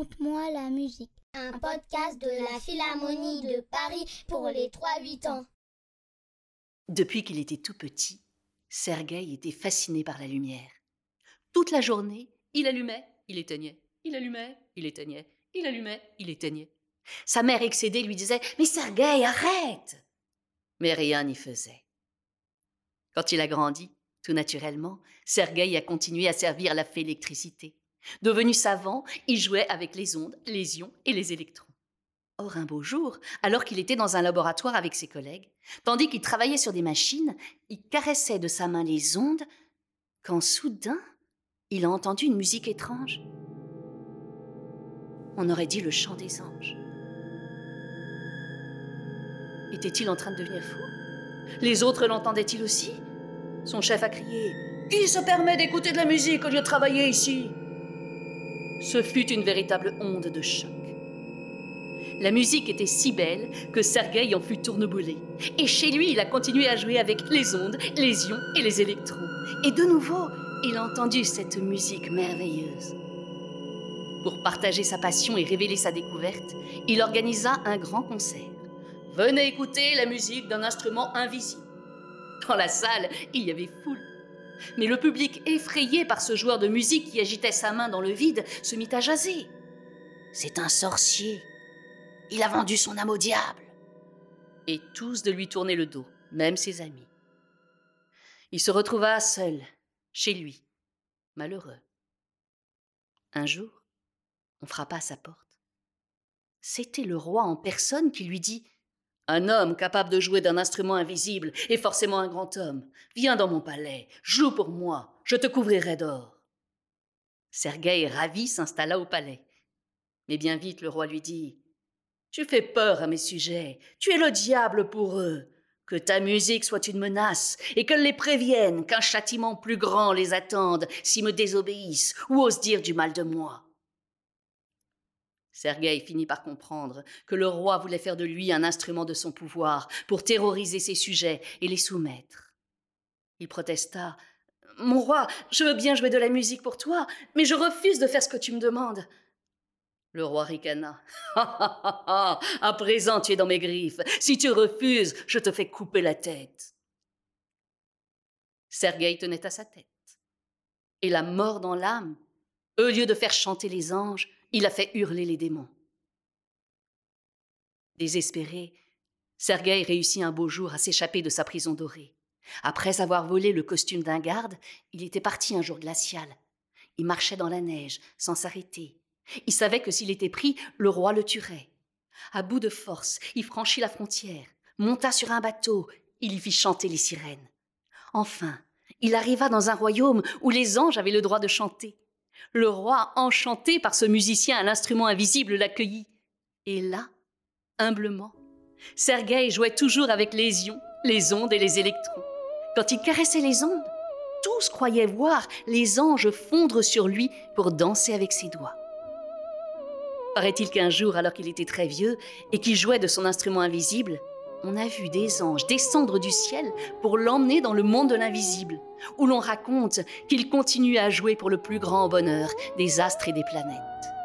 Raconte-moi la musique. Un podcast de la Philharmonie de Paris pour les 3-8 ans. Depuis qu'il était tout petit, Sergueï était fasciné par la lumière. Toute la journée, il allumait, il éteignait, il allumait, il éteignait, il allumait, il éteignait. Sa mère excédée lui disait Mais Sergueï, arrête Mais rien n'y faisait. Quand il a grandi, tout naturellement, Sergueï a continué à servir la fée électricité. Devenu savant, il jouait avec les ondes, les ions et les électrons. Or, un beau jour, alors qu'il était dans un laboratoire avec ses collègues, tandis qu'il travaillait sur des machines, il caressait de sa main les ondes, quand soudain, il a entendu une musique étrange. On aurait dit le chant des anges. Était-il en train de devenir fou? Les autres l'entendaient-ils aussi? Son chef a crié Qui se permet d'écouter de la musique au lieu de travailler ici ce fut une véritable onde de choc. La musique était si belle que Sergueï en fut tourneboulé. Et chez lui, il a continué à jouer avec les ondes, les ions et les électrons. Et de nouveau, il a entendu cette musique merveilleuse. Pour partager sa passion et révéler sa découverte, il organisa un grand concert. Venez écouter la musique d'un instrument invisible. Dans la salle, il y avait foule. Mais le public, effrayé par ce joueur de musique qui agitait sa main dans le vide, se mit à jaser. C'est un sorcier. Il a vendu son âme au diable. Et tous de lui tourner le dos, même ses amis. Il se retrouva seul, chez lui, malheureux. Un jour, on frappa à sa porte. C'était le roi en personne qui lui dit un homme capable de jouer d'un instrument invisible est forcément un grand homme. Viens dans mon palais, joue pour moi, je te couvrirai d'or. Sergueï, ravi, s'installa au palais. Mais bien vite le roi lui dit Tu fais peur à mes sujets, tu es le diable pour eux. Que ta musique soit une menace, et qu'elle les prévienne qu'un châtiment plus grand les attende s'ils me désobéissent ou osent dire du mal de moi. Sergueï finit par comprendre que le roi voulait faire de lui un instrument de son pouvoir pour terroriser ses sujets et les soumettre. Il protesta. Mon roi, je veux bien jouer de la musique pour toi, mais je refuse de faire ce que tu me demandes. Le roi ricana. à présent tu es dans mes griffes. Si tu refuses, je te fais couper la tête. Sergueï tenait à sa tête. Et la mort dans l'âme, au lieu de faire chanter les anges, il a fait hurler les démons. Désespéré, Sergueï réussit un beau jour à s'échapper de sa prison dorée. Après avoir volé le costume d'un garde, il était parti un jour glacial. Il marchait dans la neige, sans s'arrêter. Il savait que s'il était pris, le roi le tuerait. À bout de force, il franchit la frontière, monta sur un bateau, il y fit chanter les sirènes. Enfin, il arriva dans un royaume où les anges avaient le droit de chanter. Le roi, enchanté par ce musicien à l'instrument invisible, l'accueillit. Et là, humblement, Sergueï jouait toujours avec les ions, les ondes et les électrons. Quand il caressait les ondes, tous croyaient voir les anges fondre sur lui pour danser avec ses doigts. Paraît-il qu'un jour, alors qu'il était très vieux et qu'il jouait de son instrument invisible, on a vu des anges descendre du ciel pour l'emmener dans le monde de l'invisible, où l'on raconte qu'il continue à jouer pour le plus grand bonheur des astres et des planètes.